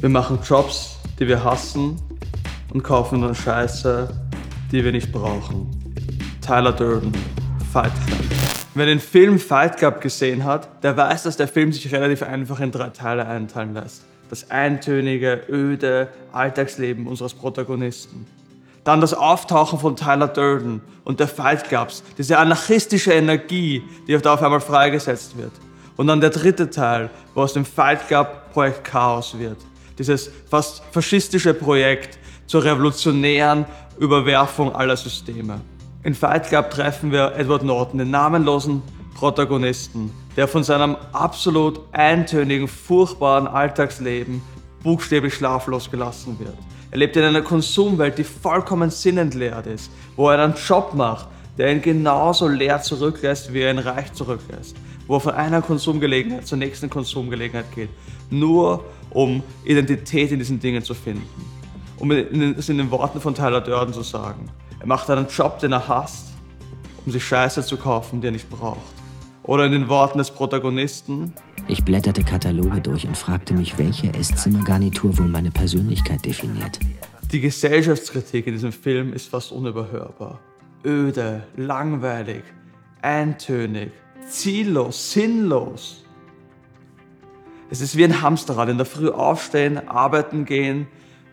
Wir machen Jobs, die wir hassen und kaufen dann Scheiße, die wir nicht brauchen. Tyler Durden, Fight Club. Wer den Film Fight Club gesehen hat, der weiß, dass der Film sich relativ einfach in drei Teile einteilen lässt. Das eintönige, öde Alltagsleben unseres Protagonisten. Dann das Auftauchen von Tyler Durden und der Fight Clubs, diese anarchistische Energie, die auf einmal freigesetzt wird. Und dann der dritte Teil, wo aus dem Fight Club Projekt Chaos wird. Dieses fast faschistische Projekt zur revolutionären Überwerfung aller Systeme. In Fight Club treffen wir Edward Norton, den namenlosen Protagonisten, der von seinem absolut eintönigen, furchtbaren Alltagsleben buchstäblich schlaflos gelassen wird. Er lebt in einer Konsumwelt, die vollkommen sinnentleert ist, wo er einen Job macht, der ihn genauso leer zurücklässt, wie er ihn reich zurücklässt, wo er von einer Konsumgelegenheit zur nächsten Konsumgelegenheit geht, nur um Identität in diesen Dingen zu finden. Um es in den Worten von Tyler Durden zu sagen. Er macht einen Job, den er hasst, um sich Scheiße zu kaufen, die er nicht braucht. Oder in den Worten des Protagonisten. Ich blätterte Kataloge durch und fragte mich, welche Esszimmergarnitur wohl meine Persönlichkeit definiert. Die Gesellschaftskritik in diesem Film ist fast unüberhörbar. Öde, langweilig, eintönig, ziellos, sinnlos. Es ist wie ein Hamsterrad, in der Früh aufstehen, arbeiten gehen,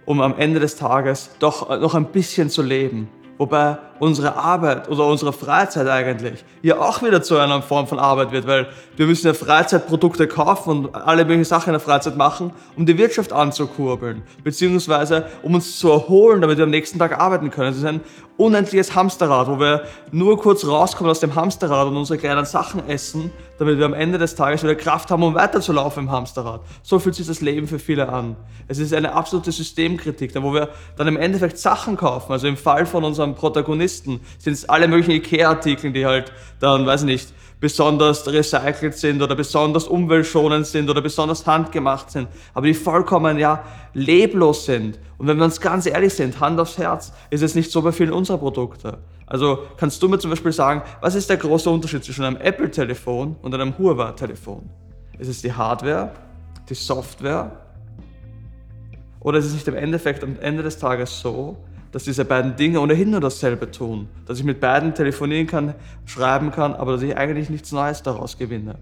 um am Ende des Tages doch noch ein bisschen zu leben. Wobei unsere Arbeit oder unsere Freizeit eigentlich ja auch wieder zu einer Form von Arbeit wird, weil wir müssen ja Freizeitprodukte kaufen und alle möglichen Sachen in der Freizeit machen, um die Wirtschaft anzukurbeln, beziehungsweise um uns zu erholen, damit wir am nächsten Tag arbeiten können. Es ist ein unendliches Hamsterrad, wo wir nur kurz rauskommen aus dem Hamsterrad und unsere kleinen Sachen essen, damit wir am Ende des Tages wieder Kraft haben, um weiterzulaufen im Hamsterrad. So fühlt sich das Leben für viele an. Es ist eine absolute Systemkritik, wo wir dann im Endeffekt Sachen kaufen. Also im Fall von unserem Protagonisten sind es alle möglichen Ikea-Artikel, die halt dann, weiß ich nicht, besonders recycelt sind oder besonders umweltschonend sind oder besonders handgemacht sind, aber die vollkommen ja leblos sind. Und wenn wir uns ganz ehrlich sind, Hand aufs Herz, ist es nicht so bei vielen unserer Produkte. Also kannst du mir zum Beispiel sagen, was ist der große Unterschied zwischen einem Apple-Telefon und einem Huawei-Telefon? Ist es die Hardware, die Software? Oder ist es nicht im Endeffekt am Ende des Tages so, dass diese beiden Dinge ohnehin nur dasselbe tun. Dass ich mit beiden telefonieren kann, schreiben kann, aber dass ich eigentlich nichts Neues daraus gewinne.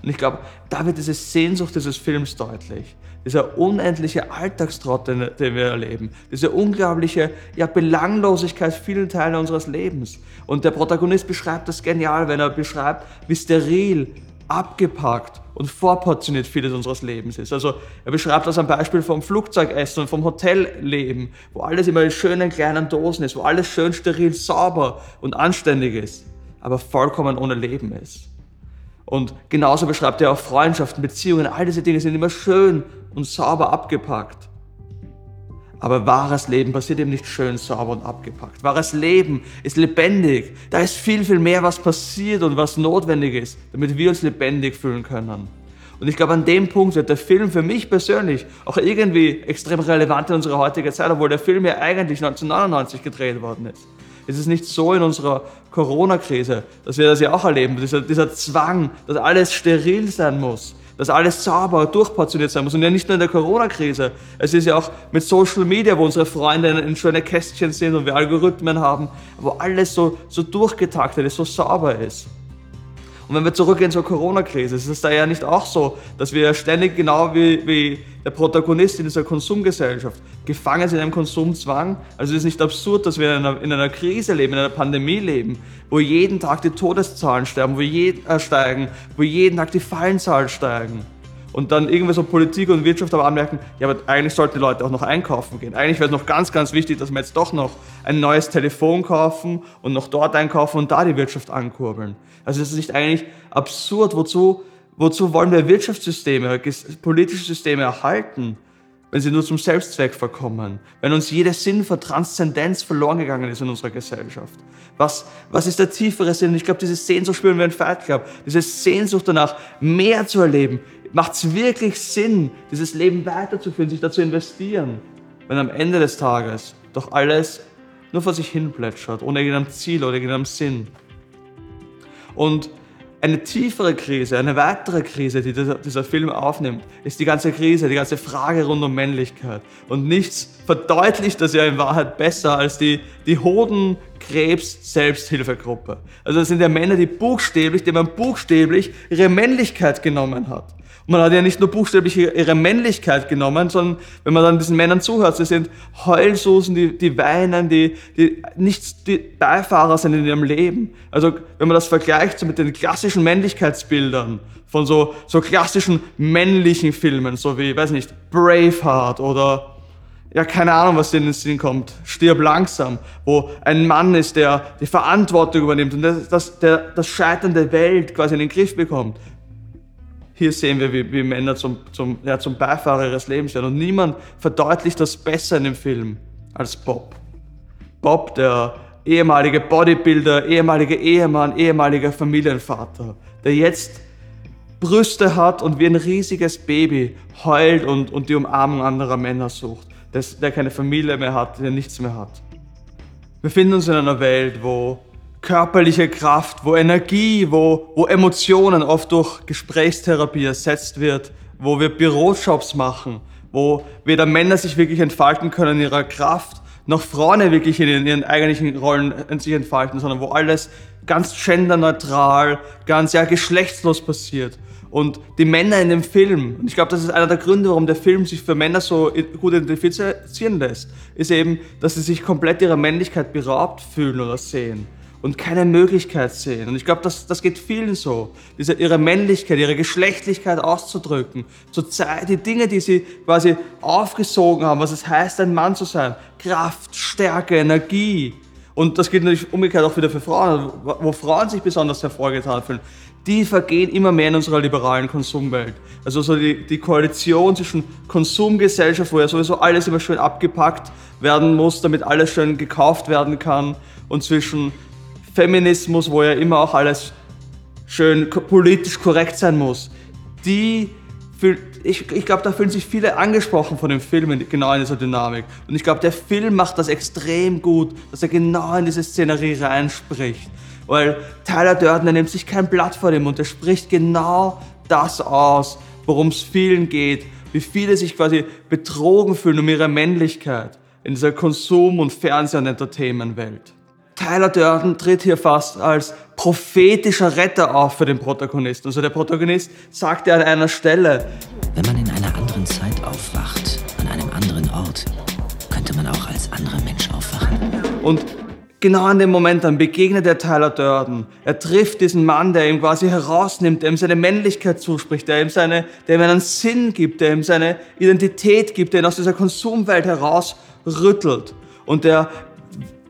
Und ich glaube, da wird diese Sehnsucht dieses Films deutlich. Dieser unendliche Alltagstrott, den, den, wir erleben. Diese unglaubliche ja, Belanglosigkeit vielen Teile unseres Lebens. Und der Protagonist beschreibt das genial, wenn er beschreibt, wie steril, abgepackt und vorportioniert vieles unseres Lebens ist. Also er beschreibt das am Beispiel vom Flugzeugessen und vom Hotelleben, wo alles immer in schönen kleinen Dosen ist, wo alles schön steril, sauber und anständig ist, aber vollkommen ohne Leben ist. Und genauso beschreibt er auch Freundschaften, Beziehungen, all diese Dinge sind immer schön und sauber abgepackt. Aber wahres Leben passiert eben nicht schön, sauber und abgepackt. Wahres Leben ist lebendig. Da ist viel, viel mehr, was passiert und was notwendig ist, damit wir uns lebendig fühlen können. Und ich glaube, an dem Punkt wird der Film für mich persönlich auch irgendwie extrem relevant in unserer heutigen Zeit, obwohl der Film ja eigentlich 1999 gedreht worden ist. Es ist nicht so in unserer Corona-Krise, dass wir das ja auch erleben, dieser, dieser Zwang, dass alles steril sein muss, dass alles sauber durchportioniert sein muss. Und ja nicht nur in der Corona-Krise. Es ist ja auch mit Social Media, wo unsere Freunde in schöne Kästchen sind und wir Algorithmen haben, wo alles so, so durchgetaktet ist, so sauber ist. Und wenn wir zurückgehen zur Corona-Krise, ist es da ja nicht auch so, dass wir ständig genau wie, wie der Protagonist in dieser Konsumgesellschaft gefangen sind in einem Konsumzwang. Also es ist nicht absurd, dass wir in einer, in einer, Krise leben, in einer Pandemie leben, wo jeden Tag die Todeszahlen sterben, wo je, äh, steigen, wo jeden Tag die Fallenzahlen steigen und dann irgendwie so Politik und Wirtschaft aber anmerken, ja, aber eigentlich sollten die Leute auch noch einkaufen gehen. Eigentlich wäre es noch ganz, ganz wichtig, dass wir jetzt doch noch ein neues Telefon kaufen und noch dort einkaufen und da die Wirtschaft ankurbeln. Also ist es nicht eigentlich absurd, wozu, wozu wollen wir Wirtschaftssysteme, politische Systeme erhalten, wenn sie nur zum Selbstzweck verkommen, wenn uns jeder Sinn für Transzendenz verloren gegangen ist in unserer Gesellschaft. Was, was ist der tiefere Sinn? Ich glaube, diese Sehnsucht spüren wir in Fight Club. Diese Sehnsucht danach, mehr zu erleben, Macht es wirklich Sinn, dieses Leben weiterzuführen, sich dazu investieren, wenn am Ende des Tages doch alles nur vor sich hin plätschert, ohne irgendeinem Ziel oder irgendeinem Sinn? Und eine tiefere Krise, eine weitere Krise, die dieser, Film aufnimmt, ist die ganze Krise, die ganze Frage rund um Männlichkeit. Und nichts verdeutlicht das ja in Wahrheit besser als die, die Hodenkrebs-Selbsthilfegruppe. Also das sind ja Männer, die buchstäblich, denen man buchstäblich ihre Männlichkeit genommen hat. Und man hat ja nicht nur buchstäblich ihre Männlichkeit genommen, sondern wenn man dann diesen Männern zuhört, sie sind Heulsusen, die, die weinen, die, die nichts die Beifahrer sind in ihrem Leben. Also wenn man das vergleicht so mit den klassischen Männlichkeitsbildern von so, so klassischen männlichen Filmen, so wie, weiß nicht, Braveheart oder ja, keine Ahnung, was dir in den Sinn kommt. Stirb langsam, wo ein Mann ist, der die Verantwortung übernimmt und das, das, der, das Scheitern der Welt quasi in den Griff bekommt. Hier sehen wir, wie, wie Männer zum, zum, ja, zum Beifahrer ihres Lebens werden. Und niemand verdeutlicht das besser in dem Film als Bob. Bob, der ehemalige Bodybuilder, ehemalige Ehemann, ehemaliger Familienvater, der jetzt Brüste hat und wie ein riesiges Baby heult und, und die Umarmung anderer Männer sucht, der, der keine Familie mehr hat, der nichts mehr hat. Wir finden uns in einer Welt, wo körperliche Kraft, wo Energie, wo, wo Emotionen oft durch Gesprächstherapie ersetzt wird, wo wir Bürojobs machen, wo weder Männer sich wirklich entfalten können in ihrer Kraft, noch Frauen wirklich in ihren eigentlichen Rollen sich entfalten, sondern wo alles ganz genderneutral, ganz ja geschlechtslos passiert. Und die Männer in dem Film, und ich glaube, das ist einer der Gründe, warum der Film sich für Männer so gut identifizieren lässt, ist eben, dass sie sich komplett ihrer Männlichkeit beraubt fühlen oder sehen und keine Möglichkeit sehen. Und ich glaube, das, das geht vielen so, diese, ihre Männlichkeit, ihre Geschlechtlichkeit auszudrücken, Zeit, die Dinge, die sie quasi aufgesogen haben, was es heißt, ein Mann zu sein, Kraft, Stärke, Energie. Und das gilt natürlich umgekehrt auch wieder für Frauen, wo Frauen sich besonders hervorgetan fühlen. Die vergehen immer mehr in unserer liberalen Konsumwelt. Also so die, die Koalition zwischen Konsumgesellschaft, wo ja sowieso alles immer schön abgepackt werden muss, damit alles schön gekauft werden kann, und zwischen Feminismus, wo ja immer auch alles schön politisch korrekt sein muss, die ich, ich glaube, da fühlen sich viele angesprochen von dem Film genau in dieser Dynamik. Und ich glaube, der Film macht das extrem gut, dass er genau in diese Szenerie reinspricht. Weil Tyler Durden, nimmt sich kein Blatt vor dem Mund, er spricht genau das aus, worum es vielen geht, wie viele sich quasi betrogen fühlen um ihre Männlichkeit in dieser Konsum- und Fernseh- und Entertainment-Welt. Tyler Durden tritt hier fast als prophetischer Retter auf für den Protagonisten. Also der Protagonist sagt ja an einer Stelle, wenn man in einer anderen Zeit aufwacht, an einem anderen Ort, könnte man auch als anderer Mensch aufwachen. Und genau an dem Moment dann begegnet er Tyler Durden. Er trifft diesen Mann, der ihm quasi herausnimmt, der ihm seine Männlichkeit zuspricht, der ihm, seine, der ihm einen Sinn gibt, der ihm seine Identität gibt, der ihn aus dieser Konsumwelt herausrüttelt und der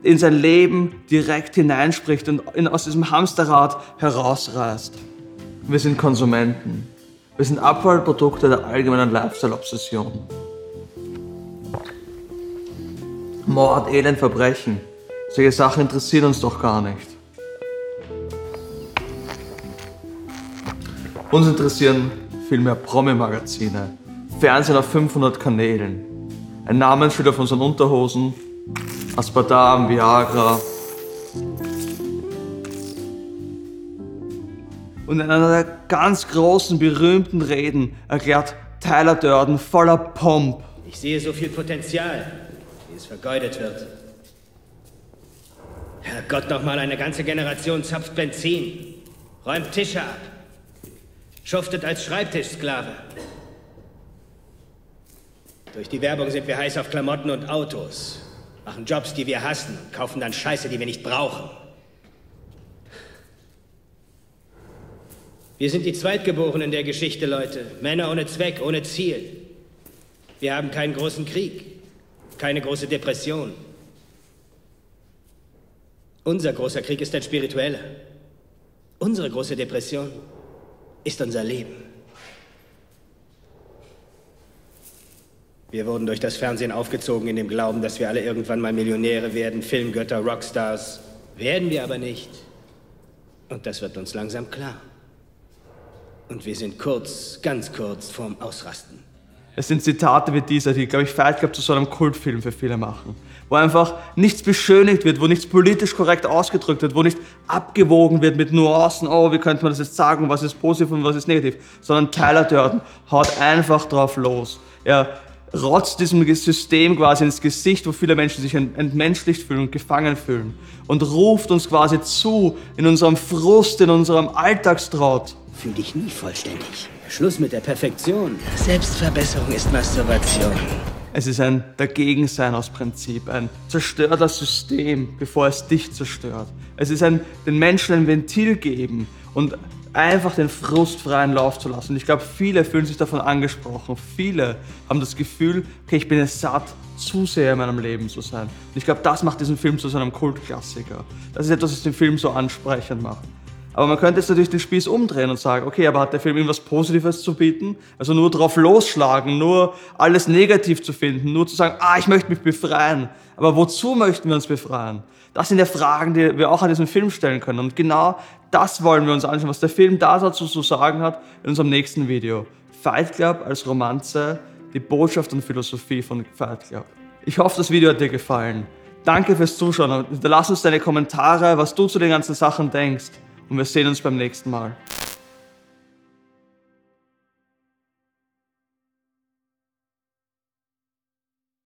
in sein Leben direkt hineinspricht und aus diesem Hamsterrad herausreißt. Wir sind Konsumenten. Wir sind Abfallprodukte der allgemeinen Lifestyle-Obsession. Mord, Elend, Verbrechen. Solche Sachen interessieren uns doch gar nicht. Uns interessieren vielmehr Promi-Magazine, Fernsehen auf 500 Kanälen, ein Namensschild auf unseren Unterhosen Aspartam, Viagra. Und in einer der ganz großen, berühmten Reden erklärt Tyler Durden voller Pomp. Ich sehe so viel Potenzial, wie es vergeudet wird. Herrgott, noch mal eine ganze Generation zapft Benzin, räumt Tische ab, schuftet als Schreibtischsklave. Durch die Werbung sind wir heiß auf Klamotten und Autos machen Jobs, die wir hassen, kaufen dann Scheiße, die wir nicht brauchen. Wir sind die Zweitgeborenen der Geschichte, Leute. Männer ohne Zweck, ohne Ziel. Wir haben keinen großen Krieg, keine große Depression. Unser großer Krieg ist ein spiritueller. Unsere große Depression ist unser Leben. Wir wurden durch das Fernsehen aufgezogen in dem Glauben, dass wir alle irgendwann mal Millionäre werden, Filmgötter, Rockstars. Werden wir aber nicht. Und das wird uns langsam klar. Und wir sind kurz, ganz kurz vorm Ausrasten. Es sind Zitate wie dieser, die, glaube ich, Fight Club zu so einem Kultfilm für viele machen. Wo einfach nichts beschönigt wird, wo nichts politisch korrekt ausgedrückt wird, wo nicht abgewogen wird mit Nuancen, oh, wie könnte man das jetzt sagen, was ist positiv und was ist negativ, sondern Tyler Durden haut einfach drauf los. Er rotzt diesem System quasi ins Gesicht, wo viele Menschen sich entmenschlicht fühlen und gefangen fühlen und ruft uns quasi zu in unserem Frust, in unserem Alltagstraut. Fühl dich nie vollständig. Schluss mit der Perfektion. Selbstverbesserung ist Masturbation. Es ist ein Dagegensein aus Prinzip, ein Zerstör das System, bevor es dich zerstört. Es ist ein den Menschen ein Ventil geben und einfach den frustfreien Lauf zu lassen. Ich glaube, viele fühlen sich davon angesprochen. Viele haben das Gefühl, okay, ich bin es satt, zu sehr in meinem Leben zu sein. Und ich glaube, das macht diesen Film zu so einem Kultklassiker. Das ist etwas, was den Film so ansprechend macht. Aber man könnte jetzt natürlich den Spieß umdrehen und sagen, okay, aber hat der Film irgendwas Positives zu bieten? Also nur drauf losschlagen, nur alles negativ zu finden, nur zu sagen, ah, ich möchte mich befreien. Aber wozu möchten wir uns befreien? Das sind ja Fragen, die wir auch an diesem Film stellen können. Und genau das wollen wir uns anschauen, was der Film da dazu zu sagen hat in unserem nächsten Video. Fight Club als Romanze, die Botschaft und Philosophie von Fight Club. Ich hoffe, das Video hat dir gefallen. Danke fürs Zuschauen. Lass uns deine Kommentare, was du zu den ganzen Sachen denkst und wir sehen uns beim nächsten Mal.